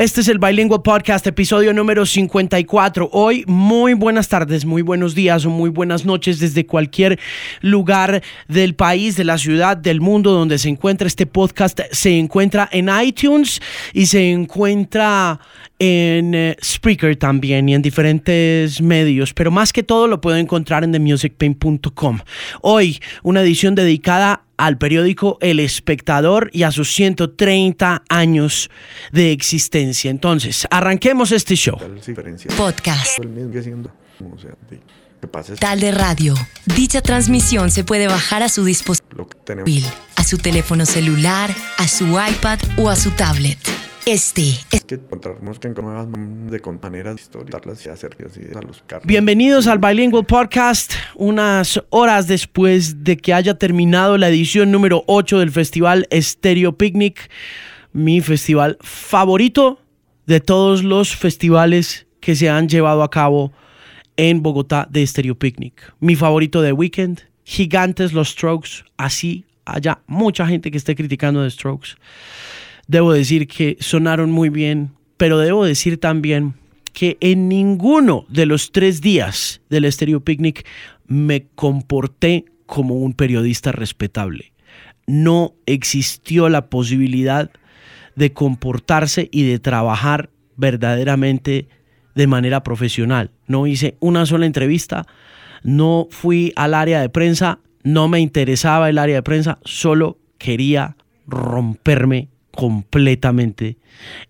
Este es el Bilingual Podcast, episodio número 54. Hoy, muy buenas tardes, muy buenos días o muy buenas noches desde cualquier lugar del país, de la ciudad, del mundo donde se encuentra este podcast. Se encuentra en iTunes y se encuentra en eh, Spreaker también y en diferentes medios, pero más que todo lo puedo encontrar en themusicpain.com. Hoy, una edición dedicada al periódico El Espectador y a sus 130 años de existencia. Entonces, arranquemos este show. Podcast. Tal de radio. Dicha transmisión se puede bajar a su dispositivo, a su teléfono celular, a su iPad o a su tablet. Este es que encontrarnos que nuevas de maneras historias y hacer a los carros. Bienvenidos al Bilingual Podcast, unas horas después de que haya terminado la edición número 8 del festival Stereo Picnic, mi festival favorito de todos los festivales que se han llevado a cabo en Bogotá de Stereo Picnic. Mi favorito de Weekend, gigantes los Strokes, así haya mucha gente que esté criticando de Strokes. Debo decir que sonaron muy bien, pero debo decir también que en ninguno de los tres días del Stereo Picnic me comporté como un periodista respetable. No existió la posibilidad de comportarse y de trabajar verdaderamente de manera profesional. No hice una sola entrevista, no fui al área de prensa, no me interesaba el área de prensa, solo quería romperme completamente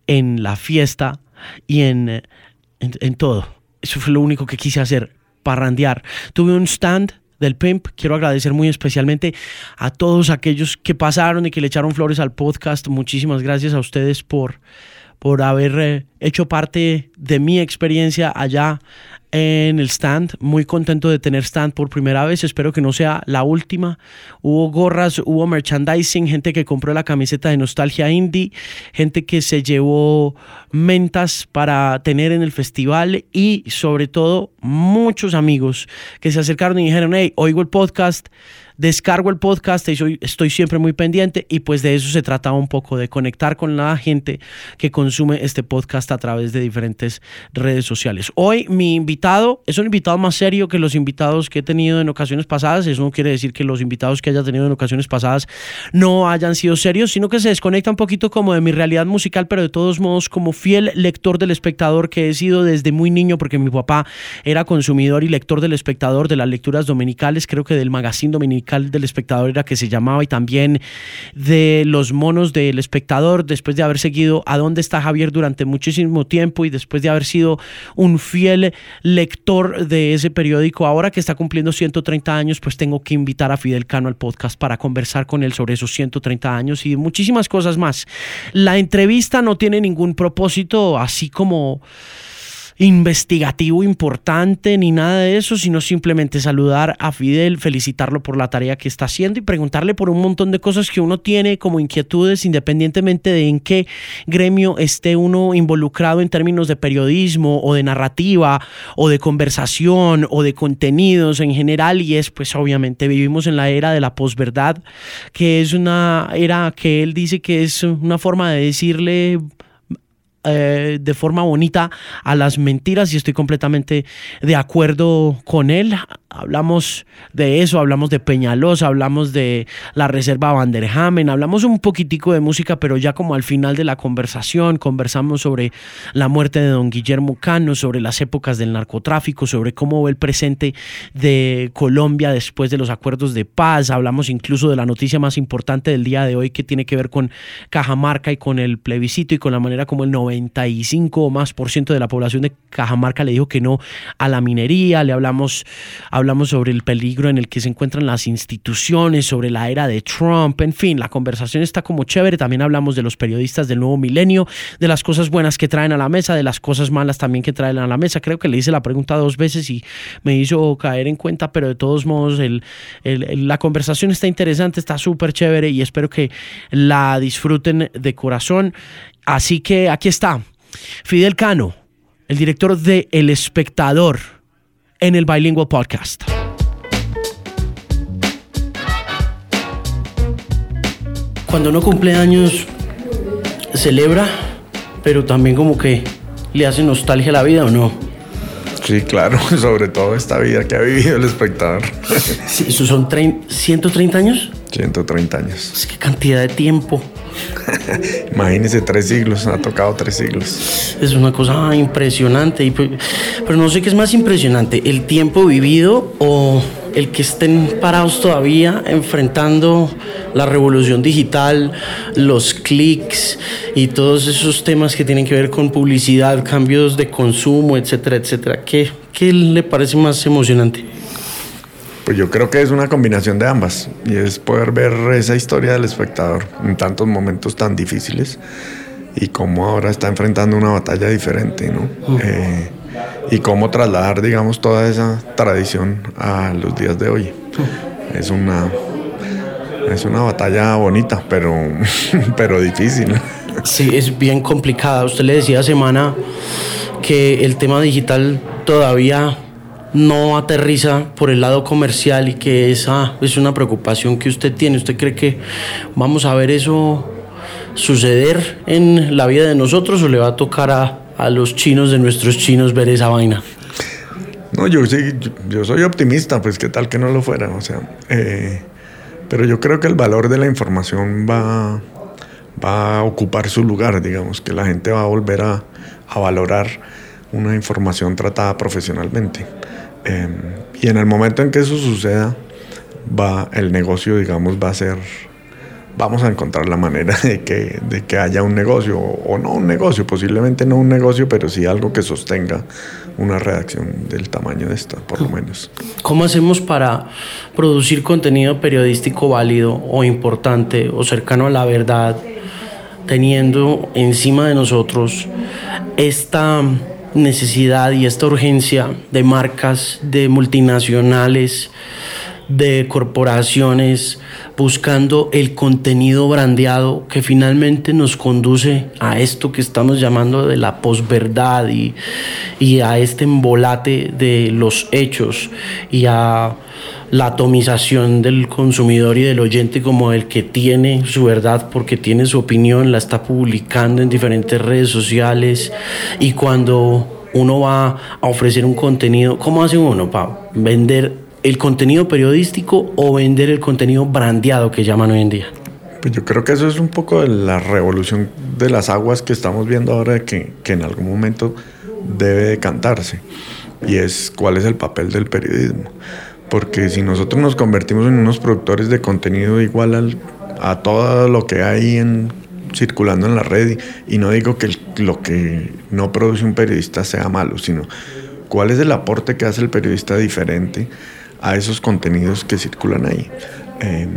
en la fiesta y en, en, todo. Eso fue lo único que quise hacer, parrandear. Tuve un stand del Pimp. Quiero agradecer muy especialmente a todos aquellos que pasaron y que le echaron flores al podcast. Muchísimas gracias a ustedes por, por haber eh, hecho parte de mi experiencia allá en el stand. Muy contento de tener stand por primera vez. Espero que no sea la última. Hubo gorras, hubo merchandising, gente que compró la camiseta de Nostalgia Indie, gente que se llevó mentas para tener en el festival y sobre todo muchos amigos que se acercaron y dijeron, hey, oigo el podcast descargo el podcast y estoy siempre muy pendiente y pues de eso se trata un poco, de conectar con la gente que consume este podcast a través de diferentes redes sociales. Hoy mi invitado es un invitado más serio que los invitados que he tenido en ocasiones pasadas. Eso no quiere decir que los invitados que haya tenido en ocasiones pasadas no hayan sido serios, sino que se desconecta un poquito como de mi realidad musical, pero de todos modos como fiel lector del espectador que he sido desde muy niño porque mi papá era consumidor y lector del espectador de las lecturas dominicales, creo que del magazine dominical del espectador era que se llamaba y también de los monos del espectador después de haber seguido a dónde está Javier durante muchísimo tiempo y después de haber sido un fiel lector de ese periódico ahora que está cumpliendo 130 años pues tengo que invitar a Fidel Cano al podcast para conversar con él sobre esos 130 años y muchísimas cosas más. La entrevista no tiene ningún propósito así como investigativo importante ni nada de eso, sino simplemente saludar a Fidel, felicitarlo por la tarea que está haciendo y preguntarle por un montón de cosas que uno tiene como inquietudes independientemente de en qué gremio esté uno involucrado en términos de periodismo o de narrativa o de conversación o de contenidos en general. Y es pues obviamente vivimos en la era de la posverdad que es una era que él dice que es una forma de decirle eh, de forma bonita a las mentiras y estoy completamente de acuerdo con él. Hablamos de eso, hablamos de Peñalosa, hablamos de la Reserva Vanderhamen, hablamos un poquitico de música, pero ya como al final de la conversación conversamos sobre la muerte de don Guillermo Cano, sobre las épocas del narcotráfico, sobre cómo ve el presente de Colombia después de los acuerdos de paz, hablamos incluso de la noticia más importante del día de hoy que tiene que ver con Cajamarca y con el plebiscito y con la manera como el 95 o más por ciento de la población de Cajamarca le dijo que no a la minería, le hablamos, hablamos sobre el peligro en el que se encuentran las instituciones, sobre la era de Trump, en fin, la conversación está como chévere, también hablamos de los periodistas del nuevo milenio, de las cosas buenas que traen a la mesa, de las cosas malas también que traen a la mesa, creo que le hice la pregunta dos veces y me hizo caer en cuenta, pero de todos modos el, la conversación está interesante, está súper chévere y espero que la disfruten de corazón. Así que aquí está Fidel Cano, el director de El Espectador en el Bilingual Podcast. Cuando uno cumple años, celebra, pero también como que le hace nostalgia a la vida o no. Sí, claro, sobre todo esta vida que ha vivido el espectador. Sí, ¿Eso son 130 años? 130 años. Que cantidad de tiempo. Imagínese tres siglos, ha tocado tres siglos. Es una cosa impresionante, y, pues, pero no sé qué es más impresionante, el tiempo vivido o el que estén parados todavía enfrentando la revolución digital, los clics y todos esos temas que tienen que ver con publicidad, cambios de consumo, etcétera, etcétera. ¿Qué, qué le parece más emocionante? Pues yo creo que es una combinación de ambas y es poder ver esa historia del espectador en tantos momentos tan difíciles y cómo ahora está enfrentando una batalla diferente, ¿no? Eh, y cómo trasladar, digamos, toda esa tradición a los días de hoy. Es una, es una batalla bonita, pero, pero difícil. Sí, es bien complicada. Usted le decía semana que el tema digital todavía no aterriza por el lado comercial y que esa es una preocupación que usted tiene. ¿Usted cree que vamos a ver eso suceder en la vida de nosotros o le va a tocar a, los chinos de nuestros chinos ver esa vaina? No, yo sí, yo, soy optimista, pues qué tal que no lo fuera, o sea, eh, pero yo creo que el valor de la información va, va a ocupar su lugar, digamos, que la gente va a volver a, a valorar una información tratada profesionalmente. Em, y en el momento en que eso suceda, va, el negocio, digamos, va a ser, vamos a encontrar la manera de que, de que haya un negocio, o, no un negocio, posiblemente no un negocio, pero sí algo que sostenga una redacción del tamaño de esta, por lo menos. ¿Cómo hacemos para producir contenido periodístico válido o importante o cercano a la verdad, teniendo encima de nosotros esta necesidad y esta urgencia de marcas, de multinacionales, de corporaciones buscando el contenido brandeado que finalmente nos conduce a esto que estamos llamando de la posverdad y, y a este embolate de los hechos y a la atomización del consumidor y del oyente como el que tiene su verdad porque tiene su opinión, la está publicando en diferentes redes sociales. Y cuando uno va a ofrecer un contenido, ¿cómo hace uno para vender el contenido periodístico o vender el contenido brandeado que llaman hoy en día? Pues yo creo que eso es un poco de la revolución de las aguas que estamos viendo ahora que, que en algún momento debe decantarse y es cuál es el papel del periodismo porque si nosotros nos convertimos en unos productores de contenido igual a todo lo que hay en, circulando en la red, y, no digo que lo que no produce un periodista sea malo, sino cuál es el aporte que hace el periodista diferente a esos contenidos que circulan ahí. Em,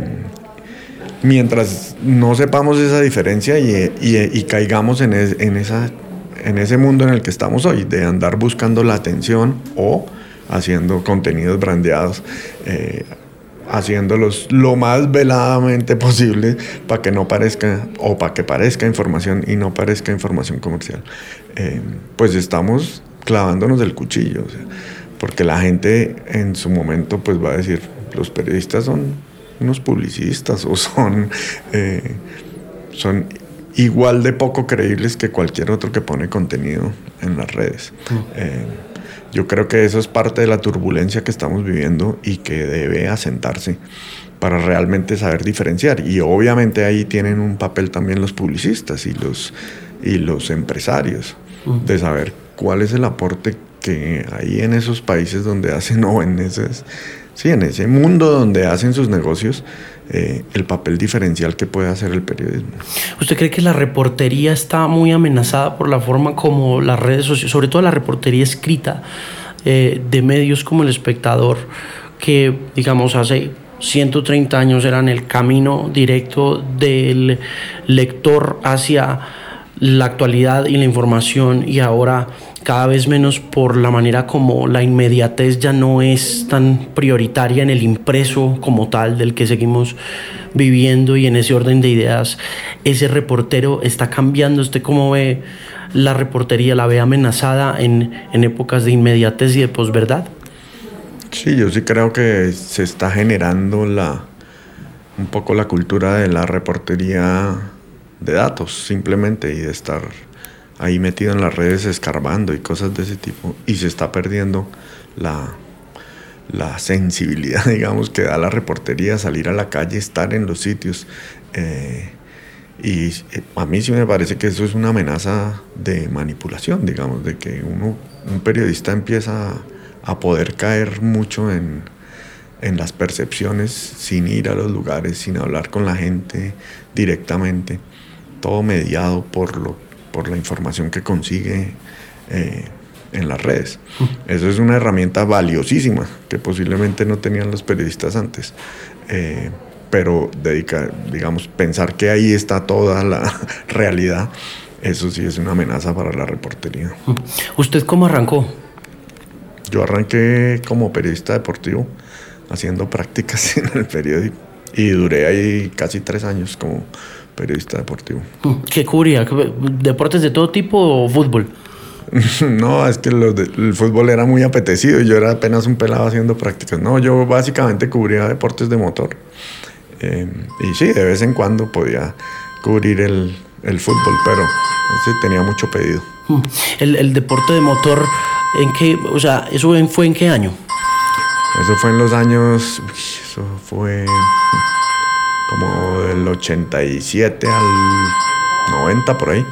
mientras no sepamos esa diferencia y, caigamos en, en, esa, en ese mundo en el que estamos hoy, de andar buscando la atención o haciendo contenidos brandeados, eh, haciéndolos lo más veladamente posible para que no parezca, o para que parezca información y no parezca información comercial. Eh, pues estamos clavándonos del cuchillo, porque la gente en su momento pues va a decir, los periodistas son unos publicistas o son, eh, son igual de poco creíbles que cualquier otro que pone contenido en las redes. Yo creo que eso es parte de la turbulencia que estamos viviendo y que debe asentarse para realmente saber diferenciar. Y obviamente ahí tienen un papel también los publicistas y los, y los empresarios de saber cuál es el aporte que hay en esos países donde hacen o en ese, sí, en ese mundo donde hacen sus negocios, eh, el papel diferencial que puede hacer el periodismo. ¿Usted cree que la reportería está muy amenazada por la forma como las redes sociales, sobre todo la reportería escrita eh, de medios como El Espectador, que digamos hace 130 años eran el camino directo del lector hacia la actualidad y la información y ahora cada vez menos por la manera como la inmediatez ya no es tan prioritaria en el impreso como tal del que seguimos viviendo y en ese orden de ideas, ese reportero está cambiando. ¿Usted cómo ve la reportería? ¿La ve amenazada en, en épocas de inmediatez y de posverdad? Sí, yo sí creo que se está generando la, un poco la cultura de la reportería de datos, simplemente, y de estar ahí metido en las redes escarbando y cosas de ese tipo y se está perdiendo la, la sensibilidad, digamos, que da la reportería, salir a la calle, estar en los sitios. Eh, y eh, a mí sí me parece que eso es una amenaza de manipulación, digamos, de que uno, un periodista empieza a, poder caer mucho en, en, las percepciones sin ir a los lugares, sin hablar con la gente directamente, todo mediado por, lo, por la información que consigue eh, en las redes. Eso es una herramienta valiosísima que posiblemente no tenían los periodistas antes. Eh, pero dedicar, digamos, pensar que ahí está toda la realidad, eso sí es una amenaza para la reportería. ¿Usted cómo arrancó? Yo arranqué como periodista deportivo, haciendo prácticas en el periódico. Y duré ahí casi tres años como periodista deportivo. ¿Qué cubría? ¿Deportes de todo tipo o fútbol? no, es que el fútbol era muy apetecido y yo era apenas un pelado haciendo prácticas. No, yo básicamente cubría deportes de motor. Eh, y sí, de vez en cuando podía cubrir el, fútbol, pero sí, tenía mucho pedido. Hmm. El, deporte de motor, ¿en qué, o sea, eso fue en qué año? Eso fue en los años, eso fue como del 87 al 90 por ahí.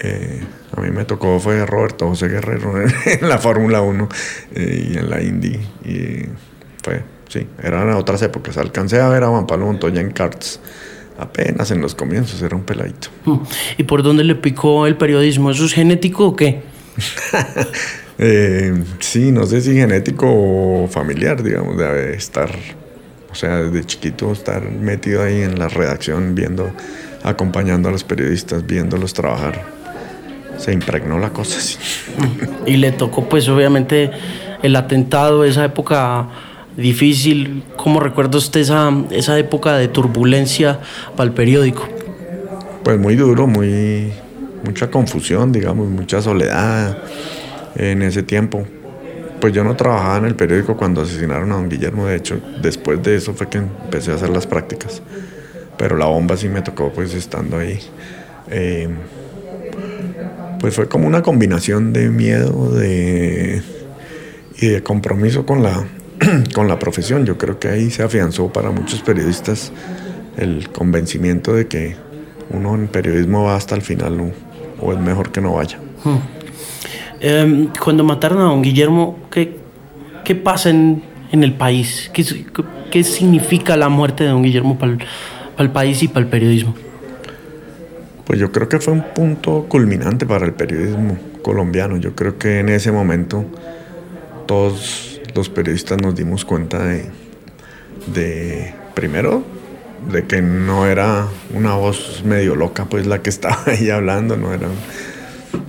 Eh, a mí me tocó fue Roberto José Guerrero en la Fórmula 1 eh, y en la Indy. Y fue, sí, eran otras épocas. Alcancé a ver a Juan Pablo Montoya en karts. Apenas en los comienzos, era un peladito. Hmm. ¿Y por dónde le picó el periodismo? ¿Eso es genético o qué? eh, sí, no sé si genético o familiar, digamos, de estar, o sea, desde chiquito estar metido ahí en la redacción, viendo, acompañando a los periodistas, viéndolos trabajar se impregnó la cosa así. Y le tocó pues obviamente el atentado, esa época difícil. ¿Cómo recuerda usted esa, esa época de turbulencia para el periódico? Pues muy duro, muy mucha confusión, digamos, mucha soledad en ese tiempo. Pues yo no trabajaba en el periódico cuando asesinaron a don Guillermo, de hecho, después de eso fue que empecé a hacer las prácticas. Pero la bomba sí me tocó pues estando ahí. Eh, pues fue como una combinación de miedo de, y de compromiso con la, con la profesión. Yo creo que ahí se afianzó para muchos periodistas el convencimiento de que uno en periodismo va hasta el final o es mejor que no vaya. Hmm. Em, cuando mataron a don Guillermo, ¿qué, qué pasa en, en el país? ¿Qué, ¿Qué, significa la muerte de don Guillermo para el país y para el periodismo? Pues yo creo que fue un punto culminante para el periodismo colombiano. Yo creo que en ese momento todos los periodistas nos dimos cuenta de, primero, de que no era una voz medio loca, pues la que estaba ahí hablando, no era,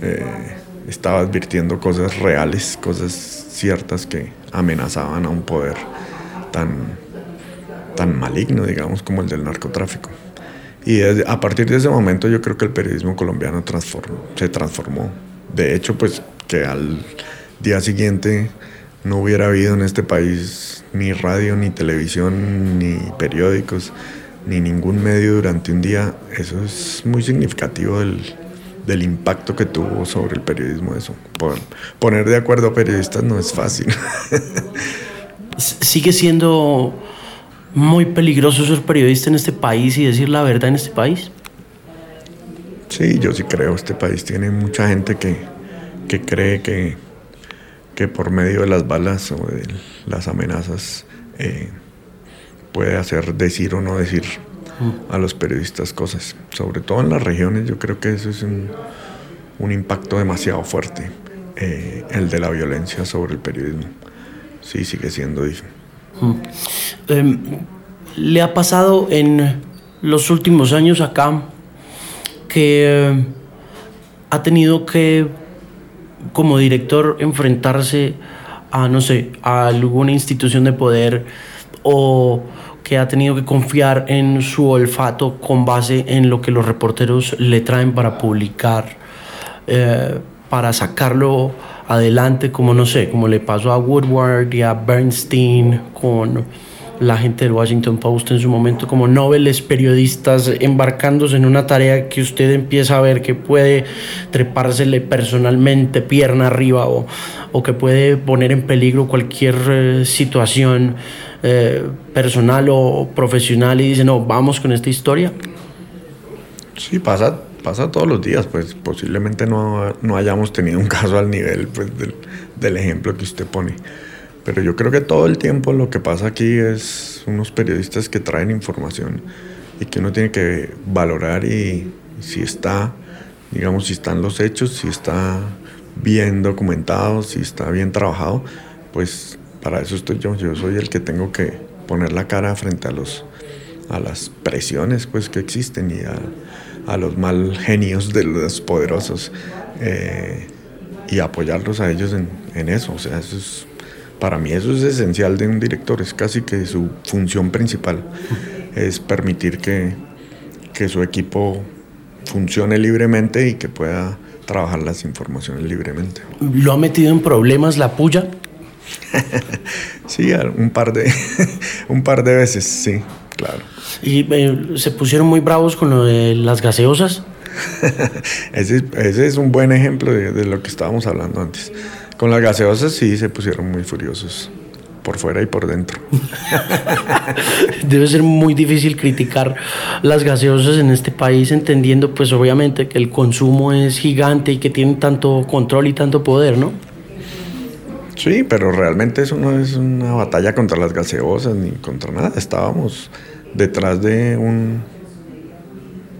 eh, estaba advirtiendo cosas reales, cosas ciertas que amenazaban a un poder tan, tan maligno, digamos, como el del narcotráfico. Y a partir de ese momento yo creo que el periodismo colombiano se transformó. De hecho, pues que al día siguiente no hubiera habido en este país ni radio, ni televisión, ni periódicos, ni ningún medio durante un día, eso es muy significativo del, del impacto que tuvo sobre el periodismo eso. Poner de acuerdo a periodistas no es fácil. Sigue siendo muy peligroso ser periodista en este país y decir la verdad en este país? Sí, yo sí creo. Este país tiene mucha gente que, que cree que, que por medio de las balas o de las amenazas eh, puede hacer decir o no decir. A los periodistas cosas. Sobre todo en las regiones, yo creo que eso es un, un impacto demasiado fuerte, eh, el de la violencia sobre el periodismo. Sí, sigue siendo difícil. Em, ¿Le ha pasado en los últimos años acá que em, ha tenido que, como director, enfrentarse a, no sé, a alguna institución de poder o que ha tenido que confiar en su olfato con base en lo que los reporteros le traen para publicar, eh, para sacarlo adelante, como no sé, como le pasó a Woodward y a Bernstein con la gente del Washington Post en su momento como noveles periodistas embarcándose en una tarea que usted empieza a ver que puede trepársele personalmente pierna arriba o, o que puede poner en peligro cualquier eh, situación eh, personal o profesional y dice, no, vamos con esta historia? Sí, pasa, pasa todos los días, pues posiblemente no, no hayamos tenido un caso al nivel pues, del, del ejemplo que usted pone. Pero yo creo que todo el tiempo lo que pasa aquí es unos periodistas que traen información y que uno tiene que valorar y, si está, digamos, si están los hechos, si está bien documentado, si está bien trabajado, pues para eso estoy yo. Yo soy el que tengo que poner la cara frente a los a las presiones pues que existen y a, los mal genios de los poderosos eh, y apoyarlos a ellos en, en eso. O sea, eso es para mí eso es esencial de un director, es casi que su función principal, es permitir que, que su equipo funcione libremente y que pueda trabajar las informaciones libremente. ¿Lo ha metido en problemas la puya? sí, un par de un par de veces, sí, claro. ¿Y eh, se pusieron muy bravos con lo de las gaseosas? ese, ese, es un buen ejemplo de, de lo que estábamos hablando antes. Con las gaseosas sí se pusieron muy furiosos, por fuera y por dentro. Debe ser muy difícil criticar las gaseosas en este país, entendiendo pues obviamente que el consumo es gigante y que tiene tanto control y tanto poder, ¿no? Sí, pero realmente eso no es una batalla contra las gaseosas ni contra nada. Estábamos detrás de un,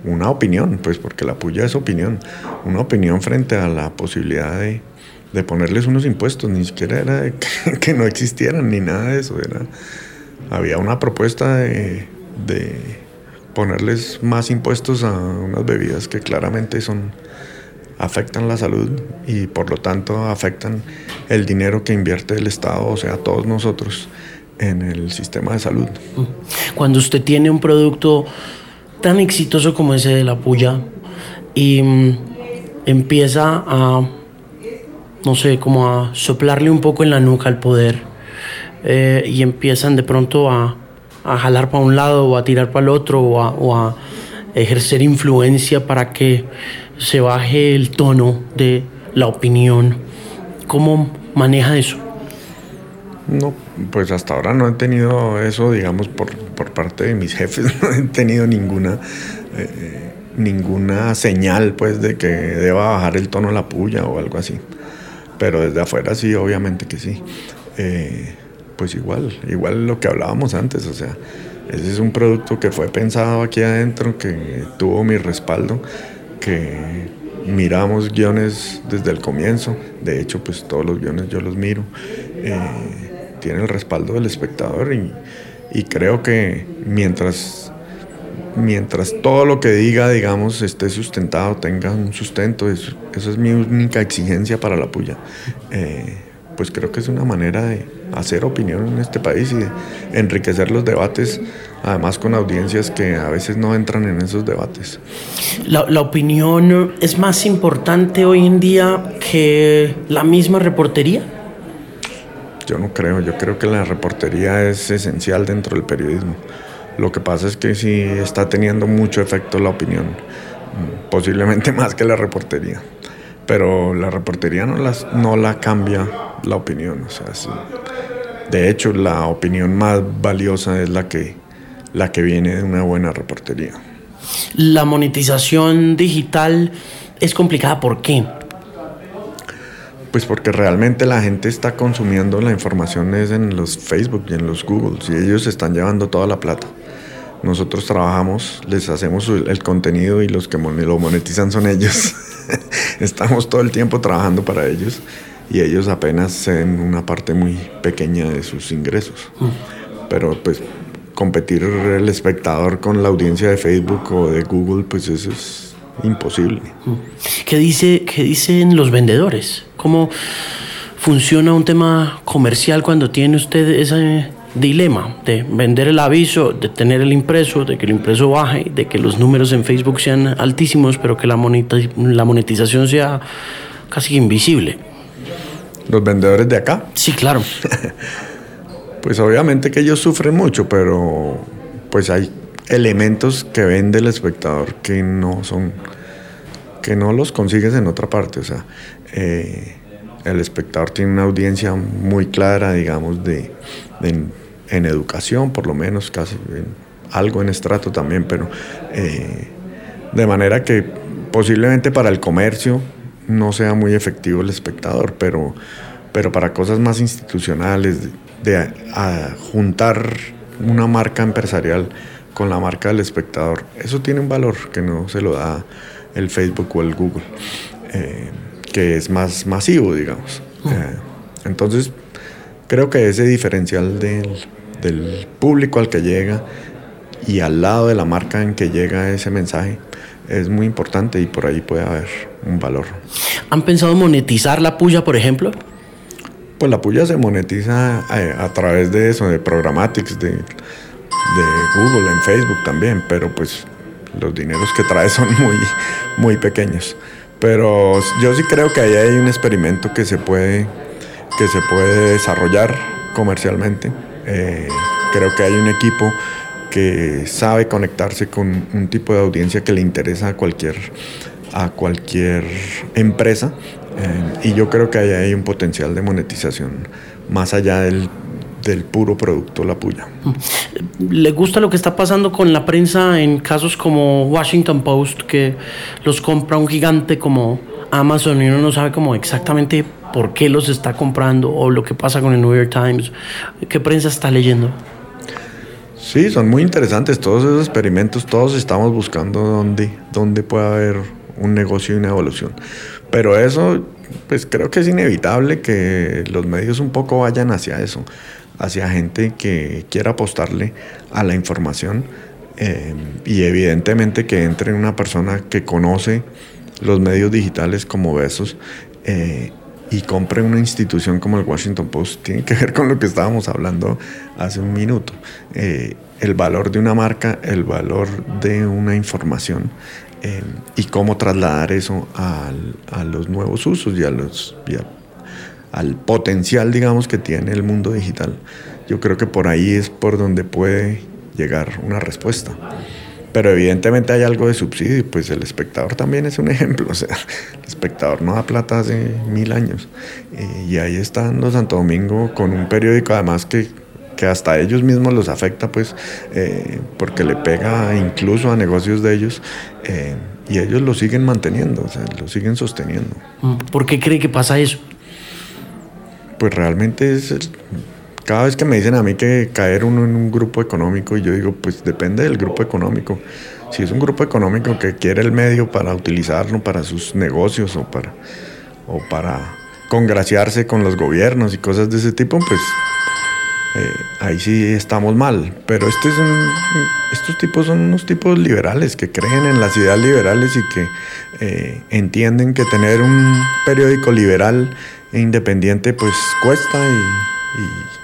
una opinión, pues porque la puya es opinión, una opinión frente a la posibilidad de de ponerles unos impuestos, ni siquiera era que, no existieran ni nada de eso, era, había una propuesta de, ponerles más impuestos a unas bebidas que claramente son afectan la salud y por lo tanto afectan el dinero que invierte el Estado, o sea, todos nosotros en el sistema de salud. Cuando usted tiene un producto tan exitoso como ese de la puya y mm, empieza a no sé, como a soplarle un poco en la nuca al poder eh, y empiezan de pronto a, jalar para un lado o a tirar para el otro o a, ejercer influencia para que se baje el tono de la opinión. ¿Cómo maneja eso? No, pues hasta ahora no he tenido eso, digamos, por, parte de mis jefes, no he tenido ninguna, eh, ninguna señal, pues, de que deba bajar el tono la puya o algo así. Pero desde afuera sí, obviamente que sí. Eh, pues igual, igual lo que hablábamos antes, o sea, ese es un producto que fue pensado aquí adentro, que tuvo mi respaldo, que miramos guiones desde el comienzo, de hecho pues todos los guiones yo los miro, eh, tiene el respaldo del espectador y, y creo que mientras mientras todo lo que diga, digamos, esté sustentado, tenga un sustento, eso, es mi única exigencia para la puya. Eh, pues creo que es una manera de hacer opinión en este país y de enriquecer los debates, además con audiencias que a veces no entran en esos debates. La, la opinión es más importante hoy en día que la misma reportería. Yo no creo, yo creo que la reportería es esencial dentro del periodismo. Lo que pasa es que sí está teniendo mucho efecto la opinión, mm, posiblemente más que la reportería. Pero la reportería no, las, no la cambia la opinión. O sea, De hecho, la opinión más valiosa es la que, la que viene de una buena reportería. La monetización digital es complicada. ¿Por qué? Pues porque realmente la gente está consumiendo la información es en los Facebook y en los Google y ellos están llevando toda la plata. Nosotros trabajamos, les hacemos el contenido y los que lo monetizan son ellos. Estamos todo el tiempo trabajando para ellos y ellos apenas se una parte muy pequeña de sus ingresos. Mm. Pero pues competir el espectador con la audiencia de Facebook o de Google, pues eso es imposible. Mm. ¿Qué, dice, qué dicen los vendedores? ¿Cómo funciona un tema comercial cuando tiene usted esa dilema de vender el aviso, de tener el impreso, de que el impreso baje, de que los números en Facebook sean altísimos, pero que la, la monetización sea casi invisible. ¿Los vendedores de acá? Sí, claro. Pues obviamente que ellos sufren mucho, pero pues hay elementos que vende el espectador que no son, que no los consigues en otra parte. O sea, eh, el espectador tiene una audiencia muy clara, digamos, de, en, educación, por lo menos, casi algo en estrato también, pero eh, de manera que posiblemente para el comercio no sea muy efectivo el espectador, pero, pero para cosas más institucionales, de, juntar una marca empresarial con la marca del espectador, eso tiene un valor que no se lo da el Facebook o el Google, eh, que es más masivo, digamos. Mm. Eh, entonces, creo que ese diferencial del, del público al que llega y al lado de la marca en que llega ese mensaje es muy importante y por ahí puede haber un valor. ¿Han pensado monetizar la puya, por ejemplo? Pues la puya se monetiza eh, a, través de eso, de programatics, de, Google, en Facebook también, pero pues los dineros que trae son muy, muy pequeños. Pero yo sí creo que ahí hay un experimento que se puede, que se puede desarrollar comercialmente. Eh, creo que hay un equipo que sabe conectarse con un tipo de audiencia que le interesa a cualquier, a cualquier empresa. Eh, y yo creo que ahí hay un potencial de monetización más allá del, del puro producto La Puya. ¿Le gusta lo que está pasando con la prensa en casos como Washington Post, que los compra un gigante como Amazon y uno no sabe cómo exactamente por qué los está comprando o lo que pasa con el New York Times? ¿Qué prensa está leyendo? Sí, son muy interesantes todos esos experimentos, todos estamos buscando dónde, dónde puede haber un negocio y una evolución. Pero eso, pues creo que es inevitable que los medios un poco vayan hacia eso, hacia gente que quiera apostarle a la información eh, y evidentemente que entre una persona que conoce los medios digitales como Besos eh, y compre una institución como el Washington Post tiene que ver con lo que estábamos hablando hace un minuto. Eh, el valor de una marca, el valor de una información eh, y cómo trasladar eso a los nuevos usos y, a los, al potencial, digamos, que tiene el mundo digital. Yo creo que por ahí es por donde puede llegar una respuesta. Pero evidentemente hay algo de subsidio, pues el espectador también es un ejemplo. O sea, el espectador no da plata hace mil años. Eh, y ahí está dando Santo Domingo con un periódico además que, que hasta ellos mismos los afecta, pues, eh, porque le pega incluso a negocios de ellos. Eh, y ellos lo siguen manteniendo, o sea, lo siguen sosteniendo. ¿Por qué cree que pasa eso? Pues realmente es cada vez que me dicen a mí que caer uno en un grupo económico, y yo digo, pues depende del grupo económico. Si es un grupo económico que quiere el medio para utilizarlo para sus negocios o para, o para congraciarse con los gobiernos y cosas de ese tipo, pues eh, ahí sí estamos mal. Pero este es estos tipos son unos tipos liberales que creen en las ideas liberales y que eh, entienden que tener un periódico liberal e independiente pues cuesta y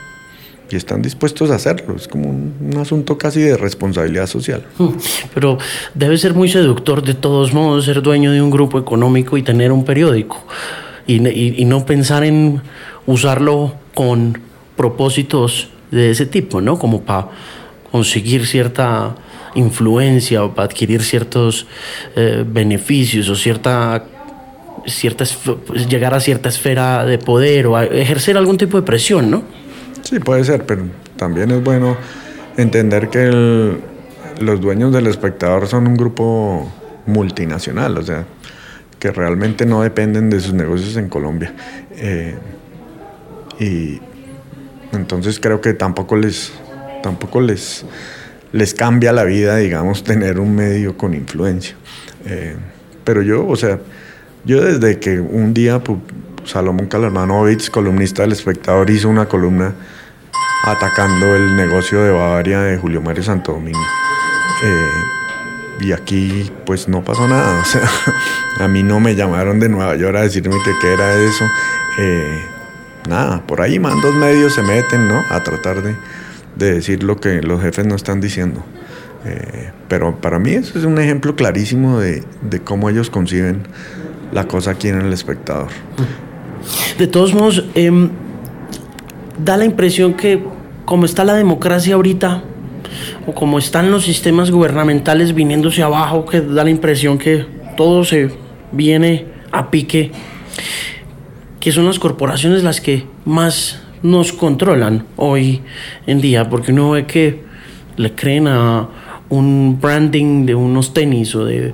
y están dispuestos a hacerlo. Es como un, asunto casi de responsabilidad social. Hmm. Pero debe ser muy seductor de todos modos ser dueño de un grupo económico y tener un periódico y, no pensar en usarlo con propósitos de ese tipo, ¿no? Como para conseguir cierta influencia o para adquirir ciertos eh, beneficios o cierta cierta llegar a cierta esfera de poder o ejercer algún tipo de presión, ¿no? Sí, puede ser, pero también es bueno entender que los dueños del espectador son un grupo multinacional, o sea, que realmente no dependen de sus negocios en Colombia. Eh, y entonces creo que tampoco les, tampoco les, les cambia la vida, digamos, tener un medio con influencia. Eh, pero yo, o sea, yo desde que un día Salomón Kalermanovich, columnista del Espectador, hizo una columna atacando el negocio de Bavaria de Julio Mario Santo Domingo. Eh, y aquí pues no pasó nada, o sea, a mí no me llamaron de Nueva York a decirme que qué era eso. Eh, nada, por ahí mandos medios se meten, ¿no? A tratar de, decir lo que los jefes no están diciendo. Eh, pero para mí eso es un ejemplo clarísimo de, de cómo ellos conciben la cosa aquí en el espectador. De todos modos, em, da la impresión que como está la democracia ahorita, o como están los sistemas gubernamentales viniéndose abajo, que da la impresión que todo se viene a pique, que son las corporaciones las que más nos controlan hoy en día, porque uno ve que le creen a un branding de unos tenis o de,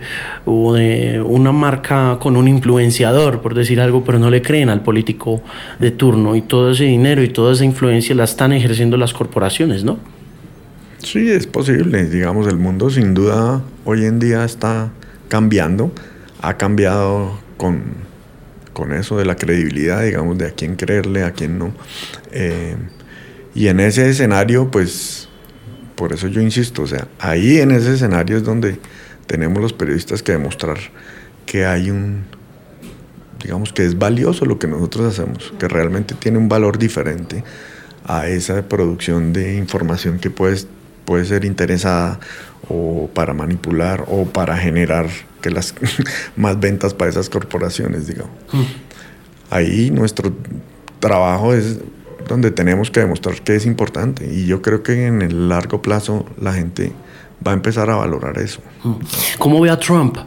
una marca con un influenciador, por decir algo, pero no le creen al político de turno y todo ese dinero y toda esa influencia la están ejerciendo las corporaciones, ¿no? Sí, es posible. Digamos, el mundo sin duda hoy en día está cambiando. Ha cambiado con, con eso de la credibilidad, digamos, de a quién creerle, a quién no. Eh, y en ese escenario, pues por eso yo insisto, o sea, ahí en ese escenario es donde tenemos los periodistas que demostrar que hay un, digamos que es valioso lo que nosotros hacemos, que realmente tiene un valor diferente a esa producción de información que puede, puede ser interesada o para manipular o para generar que las más ventas para esas corporaciones, digamos. Mm. Ahí nuestro trabajo es donde tenemos que demostrar que es importante. Y yo creo que en el largo plazo la gente va a empezar a valorar eso. Mm. ¿Cómo ve a Trump?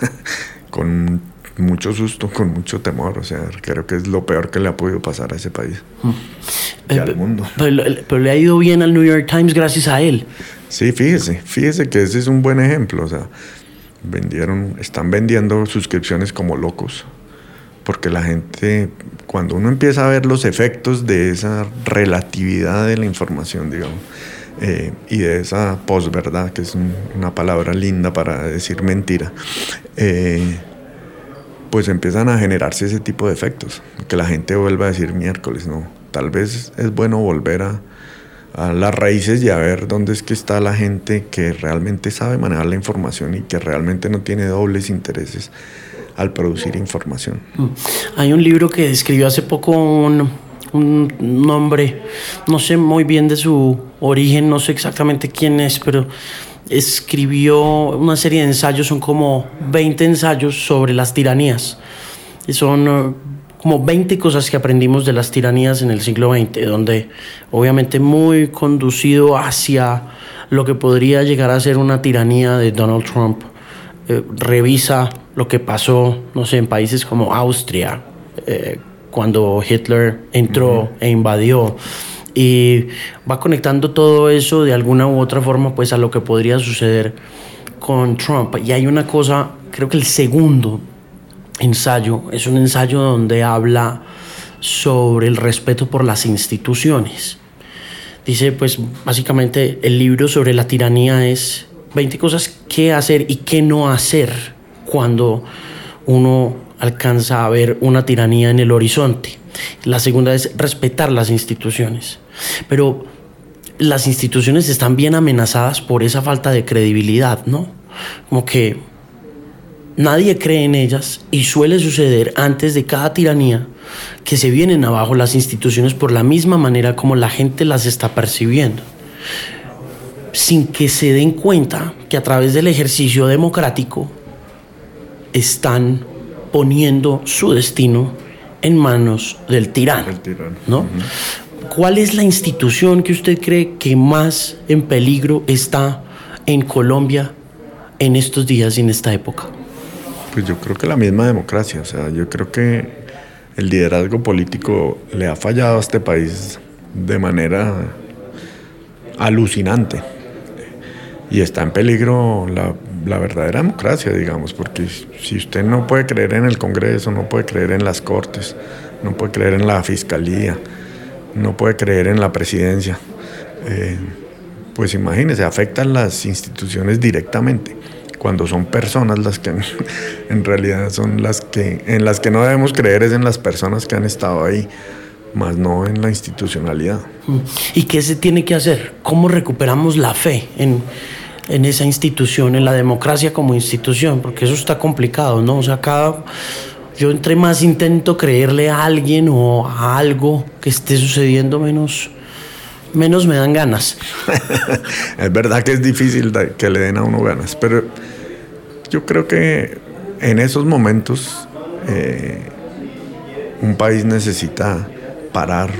con mucho susto, con mucho temor. O sea, creo que es lo peor que le ha podido pasar a ese país mm. y al eh, mundo. Pero, le ha ido bien al New York Times gracias a él. Sí, fíjese, fíjese que ese es un buen ejemplo. O sea, vendieron, están vendiendo suscripciones como locos. Porque la gente, cuando uno empieza a ver los efectos de esa relatividad de la información, digamos, eh, y de esa posverdad, que es una palabra linda para decir mentira, eh, pues empiezan a generarse ese tipo de efectos, que la gente vuelva a decir miércoles, no, tal vez es bueno volver a, a las raíces y a ver dónde es que está la gente que realmente sabe manejar la información y que realmente no tiene dobles intereses al producir información. Mm. Hay un libro que escribió hace poco un, un nombre, no sé muy bien de su origen, no sé exactamente quién es, pero escribió una serie de ensayos, son como 20 ensayos sobre las tiranías. Son eh, como 20 cosas que aprendimos de las tiranías en el siglo XX, donde obviamente muy conducido hacia lo que podría llegar a ser una tiranía de Donald Trump. Eh, revisa lo que pasó, no sé, en países como Austria, eh, cuando Hitler entró e invadió. Y va conectando todo eso de alguna u otra forma pues a lo que podría suceder con Trump. Y hay una cosa, creo que el segundo ensayo es un ensayo donde habla sobre el respeto por las instituciones. Dice pues básicamente el libro sobre la tiranía es 20 cosas que hacer y qué no hacer cuando uno alcanza a ver una tiranía en el horizonte. La segunda es respetar las instituciones. Pero las instituciones están bien amenazadas por esa falta de credibilidad, ¿no? Como que nadie cree en ellas y suele suceder antes de cada tiranía que se vienen abajo las instituciones por la misma manera como la gente las está percibiendo, sin que se den cuenta que a través del ejercicio democrático están poniendo su destino en manos del tirano. ¿no? ¿Cuál es la institución que usted cree que más en peligro está en Colombia en estos días y en esta época? Pues yo creo que la misma democracia, o sea, yo creo que el liderazgo político le ha fallado a este país de manera alucinante. Y está en peligro la verdadera democracia, digamos, porque si usted no puede creer en el Congreso, no puede creer en las Cortes, no puede creer en la Fiscalía, no puede creer en la Presidencia, eh, pues imagínese, afectan las instituciones directamente cuando son personas las que en realidad son las que en las que no debemos creer es en las personas que han estado ahí más no en la institucionalidad. ¿Y qué se tiene que hacer? ¿Cómo recuperamos la fe en, en esa institución, en la democracia como institución, porque eso está complicado, ¿no? O sea, cada, yo entre más intento creerle a alguien o a algo que esté sucediendo, menos, menos me dan ganas. es verdad que es difícil que le den a uno ganas, pero yo creo que en esos momentos eh, un país necesita parar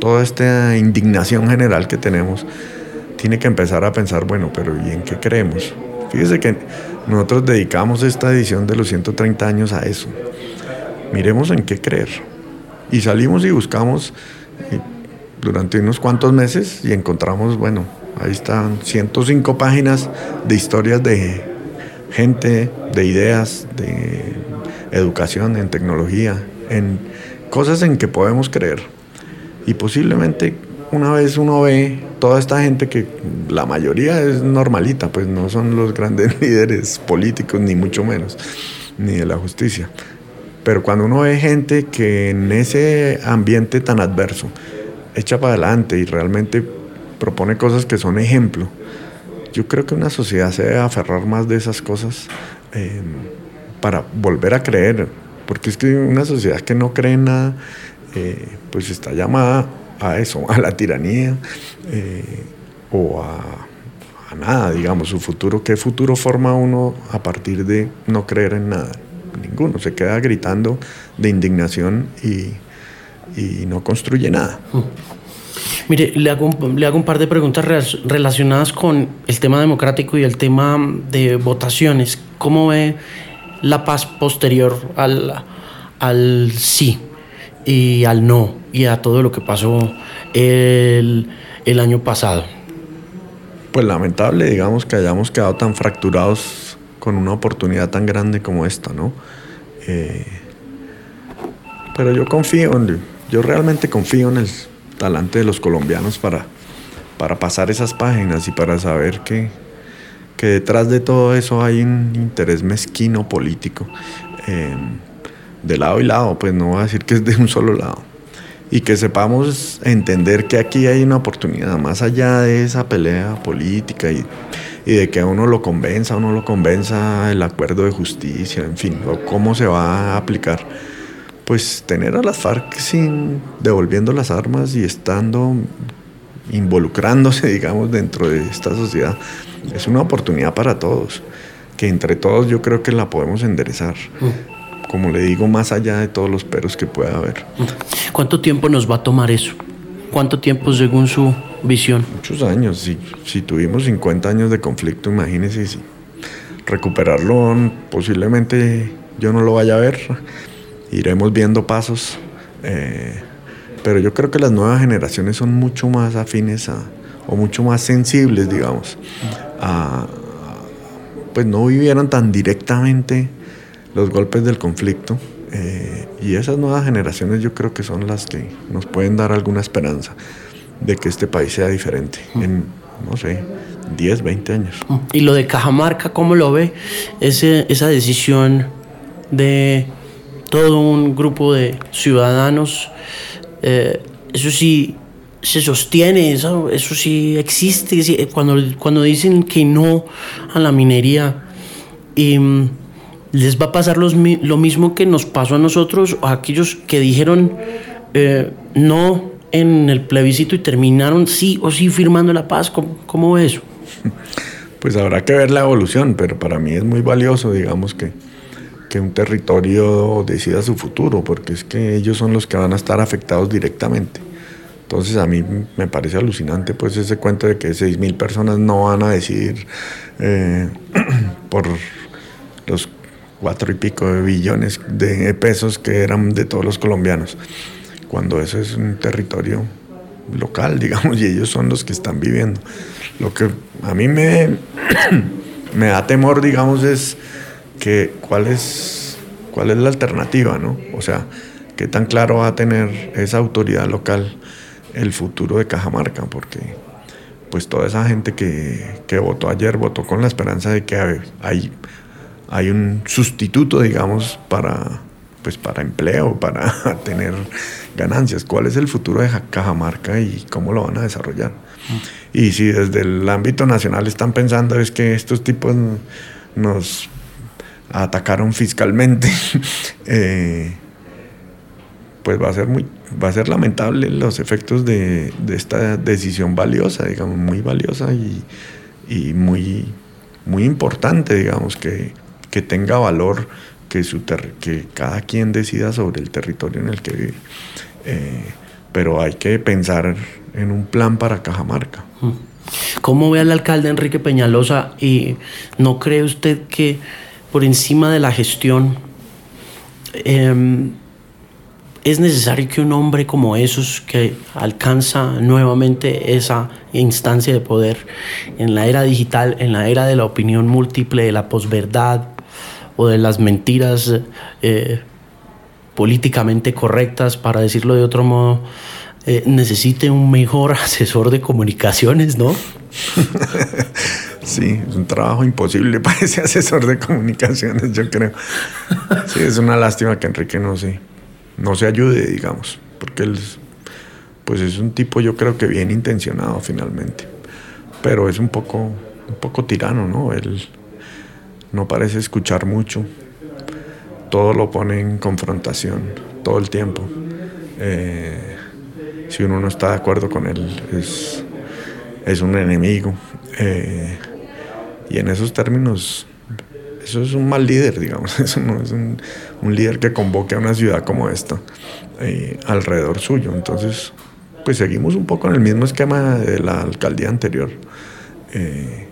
toda esta indignación general que tenemos, tiene que empezar a pensar, bueno, pero ¿y en qué creemos? Fíjese que nosotros dedicamos esta edición de los 130 años a eso. Miremos en qué creer. Y salimos y buscamos durante unos cuantos meses y encontramos, bueno, ahí están 105 páginas de historias de gente, de ideas, de educación, en tecnología, en cosas en que podemos creer. Y posiblemente una vez uno ve toda esta gente que la mayoría es normalita, pues no son los grandes líderes políticos, ni mucho menos, ni de la justicia. Pero cuando uno ve gente que en ese ambiente tan adverso echa para adelante y realmente propone cosas que son ejemplo, yo creo que una sociedad se debe aferrar más de esas cosas eh, para volver a creer, porque es que una sociedad que no cree en nada, eh, pues está llamada a eso, a la tiranía eh, o a, nada, digamos, su futuro. ¿Qué futuro forma uno a partir de no creer en nada? Ninguno, se queda gritando de indignación y, y no construye nada. Mm. Mire, le hago, un, le hago un par de preguntas relacionadas con el tema democrático y el tema de votaciones. ¿Cómo ve la paz posterior al, al sí y al no y a todo lo que pasó el, el año pasado? Pues lamentable, digamos, que hayamos quedado tan fracturados con una oportunidad tan grande como esta, ¿no? Eh, pero yo confío, en, yo realmente confío en el talante de los colombianos para, para pasar esas páginas y para saber que, que detrás de todo eso hay un interés mezquino político. Em, de lado y lado, pues no voy a decir que es de un solo lado. Y que sepamos entender que aquí hay una oportunidad, más allá de esa pelea política y, y de que a uno lo convenza, a uno lo convenza el acuerdo de justicia, en fin, o cómo se va a aplicar pues tener a las FARC sin devolviendo las armas y estando involucrándose, digamos, dentro de esta sociedad, es una oportunidad para todos, que entre todos yo creo que la podemos enderezar. Mm. Como le digo, más allá de todos los peros que pueda haber. Mm. ¿Cuánto tiempo nos va a tomar eso? ¿Cuánto tiempo según su visión? Muchos años. Si, si tuvimos 50 años de conflicto, imagínese si recuperarlo posiblemente yo no lo vaya a ver iremos viendo pasos, eh, pero yo creo que las nuevas generaciones son mucho más afines a, o mucho más sensibles, digamos, a, pues no vivieron tan directamente los golpes del conflicto. Eh, y esas nuevas generaciones yo creo que son las que nos pueden dar alguna esperanza de que este país sea diferente mm. en, no sé, 10, 20 años. Y lo de Cajamarca, ¿cómo lo ve? Ese, esa decisión de todo un grupo de ciudadanos. Eh, eso sí se sostiene, eso, eso sí existe. Cuando, cuando dicen que no a la minería, mm, les va a pasar lo mismo que nos pasó a nosotros, a aquellos que dijeron eh, no en el plebiscito y terminaron sí o sí firmando la paz. ¿Cómo, ¿Cómo eso? Pues habrá que ver la evolución, pero para mí es muy valioso, digamos que un territorio decida su futuro, porque es que ellos son los que van a estar afectados directamente. Entonces a mí me parece alucinante pues ese cuento de que 6.000 personas no van a decidir eh, por los cuatro y pico de billones de pesos que eran de todos los colombianos, cuando eso es un territorio local, digamos, y ellos son los que están viviendo. Lo que a mí me, me da temor, digamos, es que cuál es, cuál es la alternativa, ¿no? O sea, qué tan claro va a tener esa autoridad local el futuro de Cajamarca, porque pues toda esa gente que, que votó ayer votó con la esperanza de que hay, hay un sustituto, digamos, para, pues para empleo, para tener ganancias. ¿Cuál es el futuro de Cajamarca y cómo lo van a desarrollar? Mm. Y si desde el ámbito nacional están pensando es que estos tipos nos atacaron fiscalmente, eh, pues va a ser muy, va a ser lamentable los efectos de, esta decisión valiosa, digamos, muy valiosa y, muy, muy importante, digamos, que, que tenga valor que, su que cada quien decida sobre el territorio en el que vive. Eh, pero hay que pensar en un plan para Cajamarca. Mm. ¿Cómo ve al alcalde Enrique Peñalosa y no cree usted que por encima de la gestión em, es necesario que un hombre como esos que alcanza nuevamente esa instancia de poder en la era digital, en la era de la opinión múltiple, de la posverdad o de las mentiras eh, políticamente correctas, para decirlo de otro modo, eh, necesite un mejor asesor de comunicaciones, ¿no? Sí, es un trabajo imposible para ese asesor de comunicaciones, yo creo. Sí, es una lástima que Enrique no se, no se ayude, digamos, porque él pues es un tipo yo creo que bien intencionado finalmente, pero es un poco, un poco tirano, ¿no? Él no parece escuchar mucho, todo lo pone en confrontación todo el tiempo. Eh, si uno no está de acuerdo con él, es, es un enemigo. Eh, y en esos términos, eso es un mal líder, digamos. Eso no es un, un líder que convoque a una ciudad como esta eh, alrededor suyo. Entonces, pues seguimos un poco en el mismo esquema de la alcaldía anterior, eh,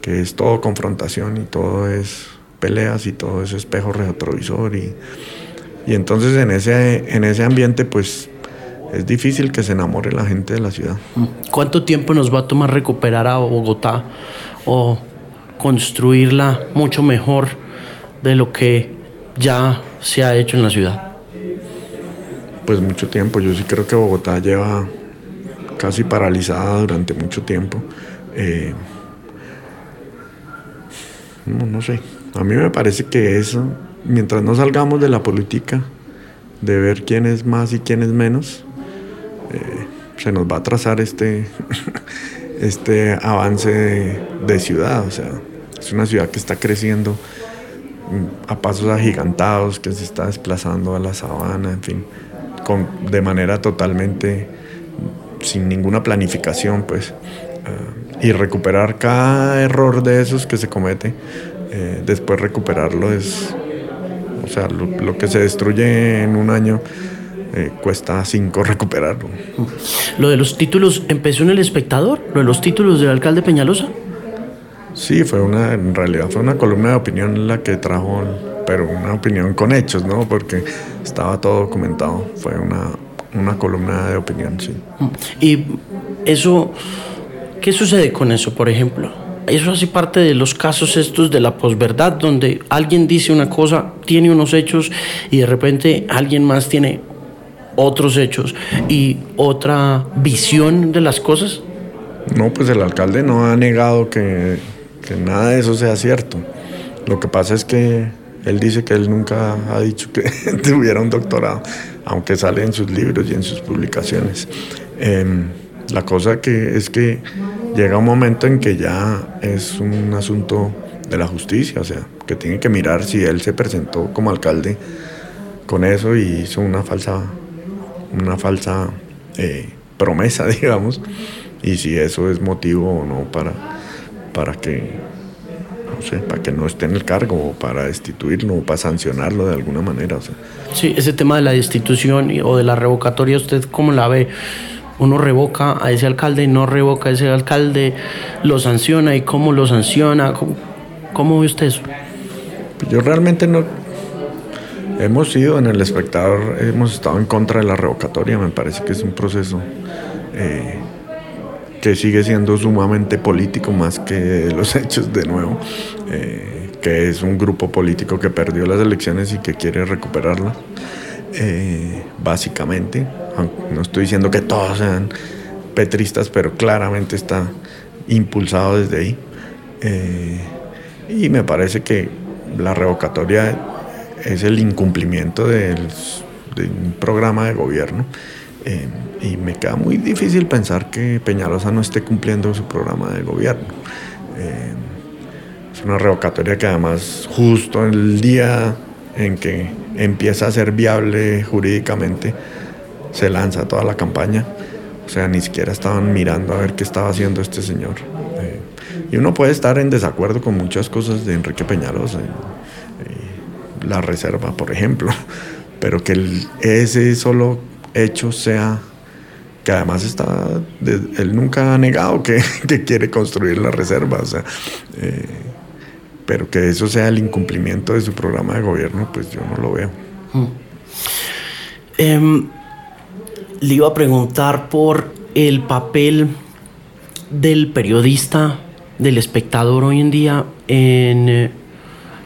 que es todo confrontación y todo es peleas y todo es espejo retrovisor. Y, y entonces en ese, en ese ambiente, pues es difícil que se enamore la gente de la ciudad. ¿Cuánto tiempo nos va a tomar recuperar a Bogotá o construirla mucho mejor de lo que ya se ha hecho en la ciudad? Pues mucho tiempo. Yo sí creo que Bogotá lleva casi paralizada durante mucho tiempo. Eh, no, sé. A mí me parece que eso, mientras no salgamos de la política, de ver quién es más y quién es menos, eh, se nos va a trazar este, este avance de, ciudad. O sea, es una ciudad que está creciendo mm, a pasos agigantados, que se está desplazando a la sabana, en fin, con, de manera totalmente sin ninguna planificación, pues. Ah, y recuperar cada error de esos que se comete, eh, después recuperarlo es, o sea, lo que se destruye en un año eh, cuesta cinco recuperarlo. ¿Lo de los títulos empezó en El Espectador? ¿Lo de los títulos del alcalde Peñalosa? Sí, fue una, en realidad fue una columna de opinión la que trajo, pero una opinión con hechos, ¿no? Porque estaba todo documentado. Fue una, una columna de opinión, sí. ¿Y eso, qué sucede con eso, por ejemplo? Eso hace parte de los casos estos de la posverdad, donde alguien dice una cosa, tiene unos hechos y de repente alguien más tiene otros hechos y otra visión de las cosas? No, pues el alcalde no ha negado que, nada de eso sea cierto. Lo que pasa es que él dice que él nunca ha dicho que tuviera un doctorado, aunque sale en sus libros y en sus publicaciones. Em, la cosa que es que llega un momento en que ya es un asunto de la justicia, o sea, que tiene que mirar si él se presentó como alcalde con eso y hizo una falsa una falsa eh, promesa, digamos, y si eso es motivo o no para, para que no sé, para que no esté en el cargo o para destituirlo o para sancionarlo de alguna manera. O Sí, ese tema de la destitución o de la revocatoria, ¿usted cómo la ve? Uno revoca a ese alcalde, no revoca a ese alcalde, lo sanciona y cómo lo sanciona. ¿Cómo, cómo ve usted eso? Yo realmente no, Hemos sido en el espectador, hemos estado en contra de la revocatoria, me parece que es un proceso eh, que sigue siendo sumamente político más que los hechos de nuevo, eh, que es un grupo político que perdió las elecciones y que quiere recuperarlas, eh, básicamente. No estoy diciendo que todos sean petristas, pero claramente está impulsado desde ahí. y me parece que la revocatoria es el incumplimiento del, programa de gobierno. Eh, y me queda muy difícil pensar que Peñalosa no esté cumpliendo su programa de gobierno. Eh, es una revocatoria que además justo el día en que empieza a ser viable jurídicamente, se lanza toda la campaña. O sea, ni siquiera estaban mirando a ver qué estaba haciendo este señor. Eh, y uno puede estar en desacuerdo con muchas cosas de Enrique Peñalosa la reserva, por ejemplo, pero que ese solo hecho sea que además está, él nunca ha negado que, quiere construir la reserva, o sea, eh, pero que eso sea el incumplimiento de su programa de gobierno, pues yo no lo veo. Mm. Em, le iba a preguntar por el papel del periodista, del espectador hoy en día en eh,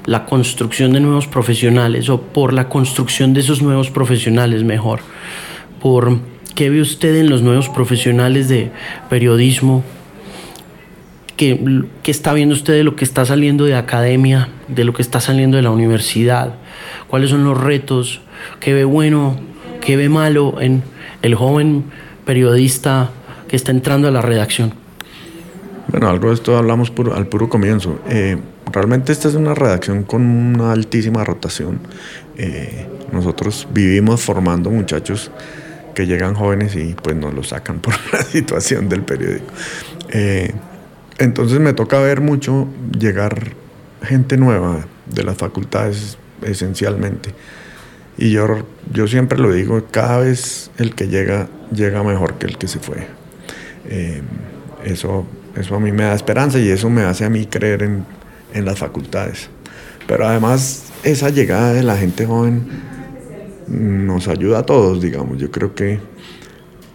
la construcción de nuevos profesionales o por la construcción de esos nuevos profesionales mejor. Por qué ve usted en los nuevos profesionales de periodismo, ¿Qué, ¿Qué, está viendo usted de lo que está saliendo de academia, de lo que está saliendo de la universidad? ¿Cuáles son los retos? ¿Qué ve bueno? ¿Qué ve malo en el joven periodista que está entrando a la redacción? Bueno, algo de esto hablamos al puro comienzo. Eh, realmente esta es una redacción con una altísima rotación. Eh, nosotros vivimos formando muchachos que llegan jóvenes y pues nos lo sacan por la situación del periódico. Eh, entonces me toca ver mucho llegar gente nueva de las facultades esencialmente. Y yo, yo siempre lo digo, cada vez el que llega llega mejor que el que se fue. eso eso a mí me da esperanza y eso me hace a mí creer en, en las facultades. Pero además esa llegada de la gente joven nos ayuda a todos, digamos. Yo creo que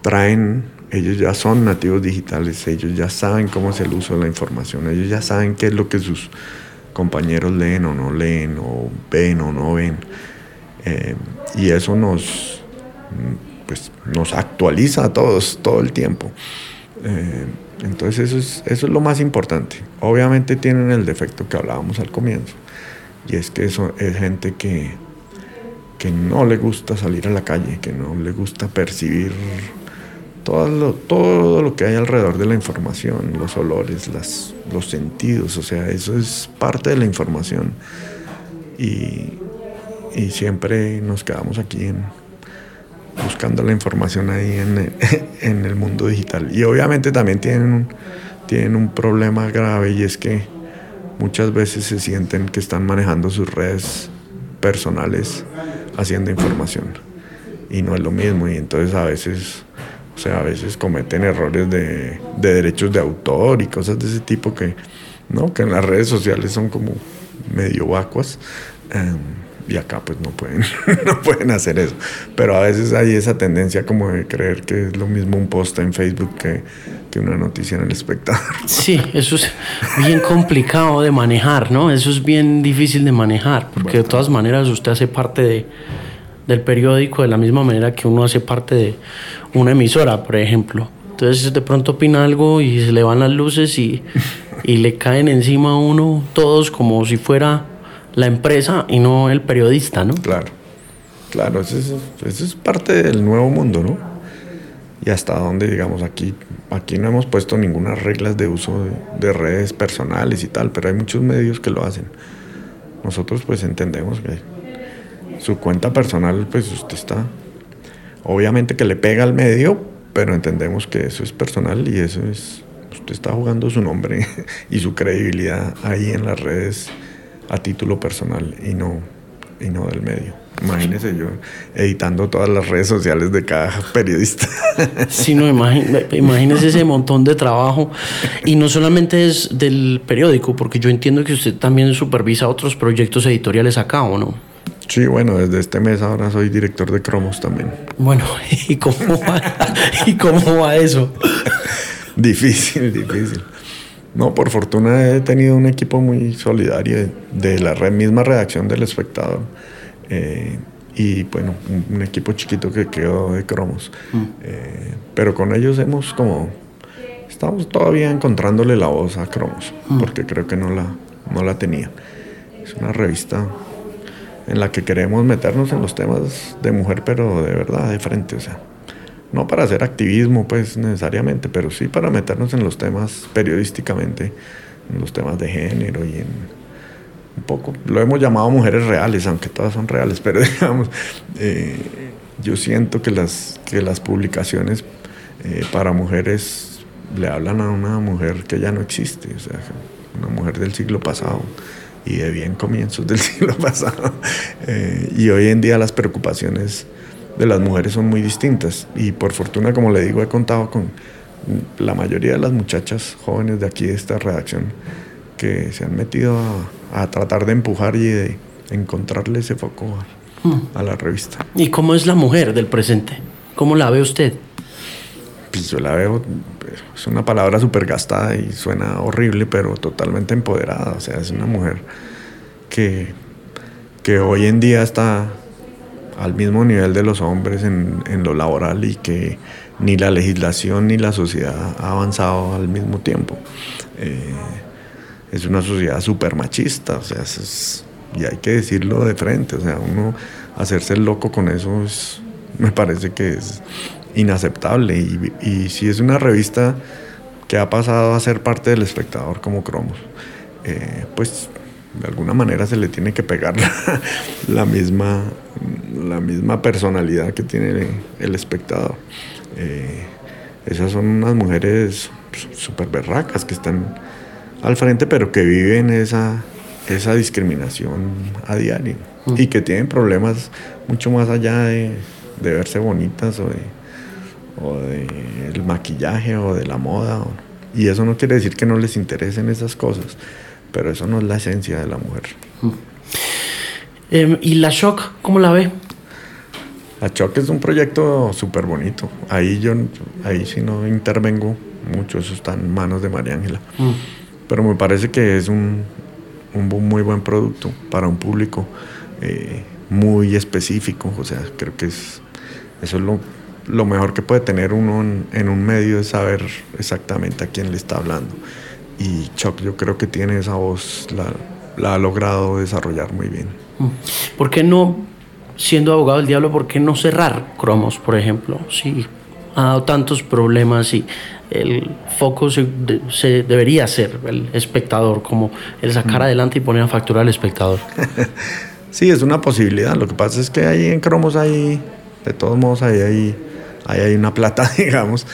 traen, ellos ya son nativos digitales, ellos ya saben cómo es el uso de la información, ellos ya saben qué es lo que sus compañeros leen o no leen, o ven o no ven. Eh, y eso nos, pues, nos actualiza a todos todo el tiempo. Eh, entonces eso es, eso es lo más importante. Obviamente tienen el defecto que hablábamos al comienzo, y es que eso es gente que, que no le gusta salir a la calle, que no le gusta percibir todo lo, todo lo que hay alrededor de la información, los olores, las, los sentidos, o sea, eso es parte de la información. Y, y siempre nos quedamos aquí en, buscando la información ahí en, el mundo digital. Y obviamente también tienen un, tienen un problema grave y es que muchas veces se sienten que están manejando sus redes personales haciendo información. Y no es lo mismo. Y entonces a veces, o sea, a veces cometen errores de, derechos de autor y cosas de ese tipo que, ¿no? que en las redes sociales son como medio vacuas. Em, y acá pues no pueden, no pueden hacer eso. Pero a veces hay esa tendencia como de creer que es lo mismo un post en Facebook que, que una noticia en el espectador. Sí, eso es bien complicado de manejar, ¿no? Eso es bien difícil de manejar, porque de todas maneras usted hace parte de, del periódico de la misma manera que uno hace parte de una emisora, por ejemplo. Entonces de pronto opina algo y se le van las luces y, y le caen encima a uno todos como si fuera la empresa y no el periodista, ¿no? Claro, claro, eso es, parte del nuevo mundo, ¿no? Y hasta donde, digamos, aquí, aquí no hemos puesto ninguna reglas de uso de, redes personales y tal, pero hay muchos medios que lo hacen. Nosotros pues entendemos que su cuenta personal, pues usted está, obviamente que le pega al medio, pero entendemos que eso es personal y eso es, usted está jugando su nombre y su credibilidad ahí en las redes a título personal y no, y no del medio. Imagínese yo editando todas las redes sociales de cada periodista. Sí, no, imagínese ese montón de trabajo. Y no solamente es del periódico, porque yo entiendo que usted también supervisa otros proyectos editoriales acá, ¿o no? Sí, bueno, desde este mes ahora soy director de Cromos también. Bueno, ¿y cómo va, ¿y cómo va eso? difícil, difícil. No, por fortuna he tenido un equipo muy solidario de, la misma redacción del espectador. Eh, y bueno, un, equipo chiquito que quedó de cromos. Mm. Eh, pero con ellos hemos como... Estamos todavía encontrándole la voz a cromos, mm. porque creo que no la, no la tenía. Es una revista en la que queremos meternos en los temas de mujer, pero de verdad, de frente, o sea no para hacer activismo pues necesariamente, pero sí para meternos en los temas periodísticamente, en los temas de género y un poco, lo hemos llamado mujeres reales, aunque todas son reales, pero digamos, eh, yo siento que las, que las publicaciones eh, para mujeres le hablan a una mujer que ya no existe, o sea, una mujer del siglo pasado y de bien comienzos del siglo pasado. Eh, y hoy en día las preocupaciones de las mujeres son muy distintas. Y por fortuna, como le digo, he contado con la mayoría de las muchachas jóvenes de aquí de esta redacción que se han metido a, tratar de empujar y de encontrarle ese foco a, la revista. ¿Y cómo es la mujer del presente? ¿Cómo la ve usted? Pues yo la veo, es una palabra súper gastada y suena horrible, pero totalmente empoderada. O sea, es una mujer que, que hoy en día está al mismo nivel de los hombres en, en lo laboral y que ni la legislación ni la sociedad ha avanzado al mismo tiempo. Eh, es una sociedad súper machista, o sea, y hay que decirlo de frente, o sea, uno hacerse el loco con eso es, me parece que es inaceptable y, y si es una revista que ha pasado a ser parte del espectador como Cromos, eh, pues de alguna manera se le tiene que pegar la, misma, la misma personalidad que tiene el espectador. Eh, esas son unas mujeres súper berracas que están al frente, pero que viven esa, esa discriminación a diario y que tienen problemas mucho más allá de, verse bonitas o de, el maquillaje o de la moda. y eso no quiere decir que no les interesen esas cosas, pero eso no es la esencia de la mujer. Mm. Em, ¿Y la shock, cómo la ve? La Choque es un proyecto súper bonito. Ahí yo, ahí sí no intervengo mucho, eso está en manos de María Ángela. Mm. Pero me parece que es un, un, muy buen producto para un público eh, muy específico. O sea, creo que es, eso es lo, lo mejor que puede tener uno en, un medio, es saber exactamente a quién le está hablando. Y Chuck yo creo que tiene esa voz, la, la ha logrado desarrollar muy bien. Mm. ¿Por qué no siendo abogado del diablo, ¿por qué no cerrar cromos, por ejemplo? Si ha dado tantos problemas y el foco se, debería ser el espectador, como el sacar mm. adelante y poner a facturar al espectador. sí, es una posibilidad. Lo que pasa es que ahí en cromos hay, de todos modos, ahí hay, ahí hay una plata, digamos,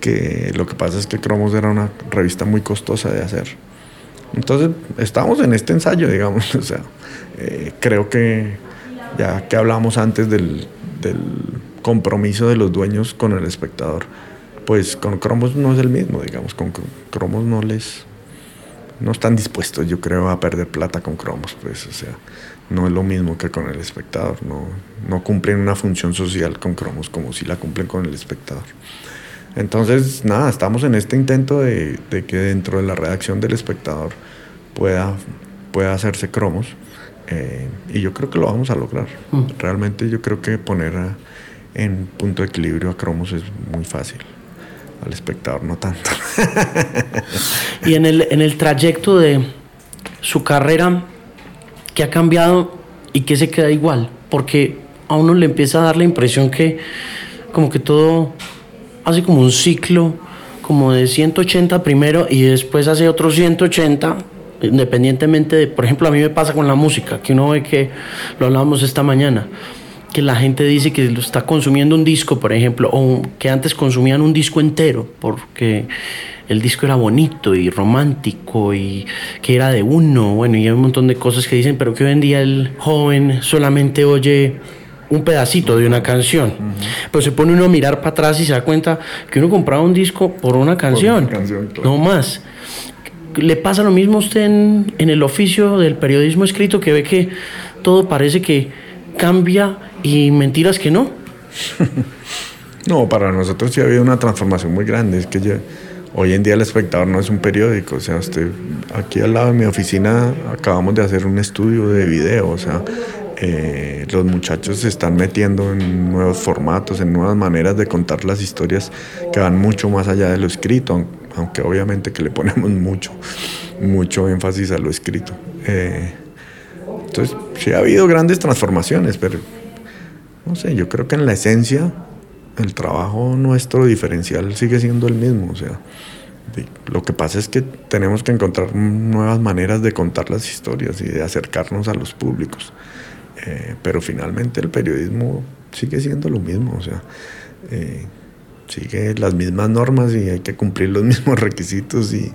que lo que pasa es que cromos era una revista muy costosa de hacer. Entonces, estamos en este ensayo, digamos, o sea, eh, creo que ya que hablábamos antes del, compromiso de los dueños con el espectador, pues con Cromos no es el mismo, digamos, con Cromos no les no están dispuestos, yo creo, a perder plata con cromos, pues, o sea, no es lo mismo que con el espectador, no, no cumplen una función social con cromos como si la cumplen con el espectador. Entonces, nada, estamos en este intento de, de que dentro de la redacción del espectador pueda, pueda hacerse cromos eh, y yo creo que lo vamos a lograr. Mm. Realmente yo creo que poner en punto de equilibrio a cromos es muy fácil. Al espectador no tanto. y en el, en el trayecto de su carrera, ¿qué ha cambiado y qué se queda igual? Porque a uno le empieza a dar la impresión que como que todo hace como un ciclo como de 180 primero y después hace otro 180 independientemente de, por ejemplo, a mí me pasa con la música, que uno ve que lo hablábamos esta mañana, que la gente dice que lo está consumiendo un disco, por ejemplo, o que antes consumían un disco entero, porque el disco era bonito y romántico y que era de uno, bueno, y hay un montón de cosas que dicen, pero que hoy en día el joven solamente oye un pedacito de una canción. Pero se pone uno a mirar para atrás y se da cuenta que uno compraba un disco por una canción, no más. ¿Le pasa lo mismo a usted en, el oficio del periodismo escrito que ve que todo parece que cambia y mentiras que no? no, para nosotros sí ha habido una transformación muy grande. Es que hoy en día el espectador no es un periódico. O sea, usted, aquí al lado de mi oficina acabamos de hacer un estudio de video. O sea, eh, los muchachos se están metiendo en nuevos formatos, en nuevas maneras de contar las historias que van mucho más allá de lo escrito aunque obviamente que le ponemos mucho, mucho énfasis a lo escrito. Eh, entonces, sí ha habido grandes transformaciones, pero no sé, yo creo que en la esencia el trabajo nuestro diferencial sigue siendo el mismo. O sea, lo que pasa es que tenemos que encontrar nuevas maneras de contar las historias y de acercarnos a los públicos. Eh, pero finalmente el periodismo sigue siendo lo mismo. O sea, eh, sigue las mismas normas y hay que cumplir los mismos requisitos y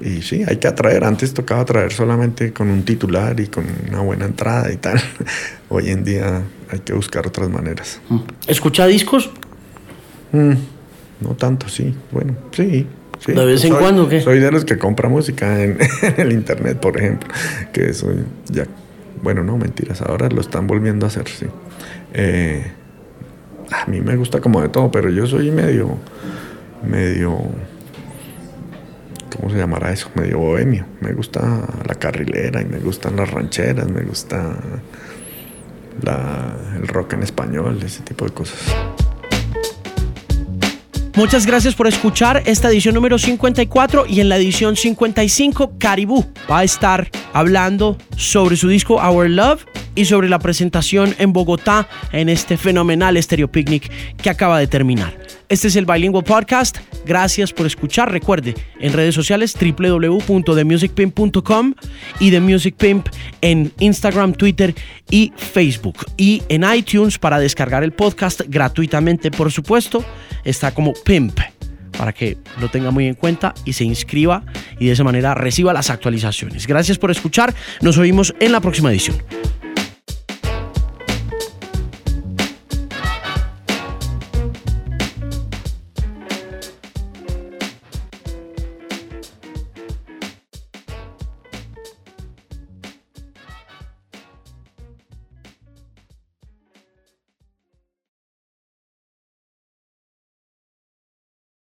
Y sí, hay que atraer. Antes tocaba atraer solamente con un titular y con una buena entrada y tal. Hoy en día hay que buscar otras maneras. Mm. ¿Escucha discos? Mm, no tanto, sí. Bueno, sí. sí. ¿De vez en cuando qué? Soy de los que compra música en, el internet, por ejemplo. Que soy ya. Bueno, no, mentiras. Ahora lo están volviendo a hacer, sí. Eh, a mí me gusta como de todo, pero yo soy medio. medio ¿cómo se llamará eso? Medio bohemio. Me gusta la carrilera y me gustan las rancheras, me gusta el rock en español, ese tipo de cosas. Muchas gracias por escuchar esta edición número 54 y en la edición 55 Caribú va a estar hablando sobre su disco Our Love y sobre la presentación en Bogotá en este fenomenal Stereo Picnic que acaba de terminar. Este es el Bilingual Podcast. Gracias por escuchar. Recuerde, en redes sociales www.themusicpimp.com y The Music Pimp en Instagram, Twitter y Facebook. Y en iTunes para descargar el podcast gratuitamente, por supuesto, está como Pimp para que lo tenga muy en cuenta y se inscriba y de esa manera reciba las actualizaciones. Gracias por escuchar. Nos oímos en la próxima edición.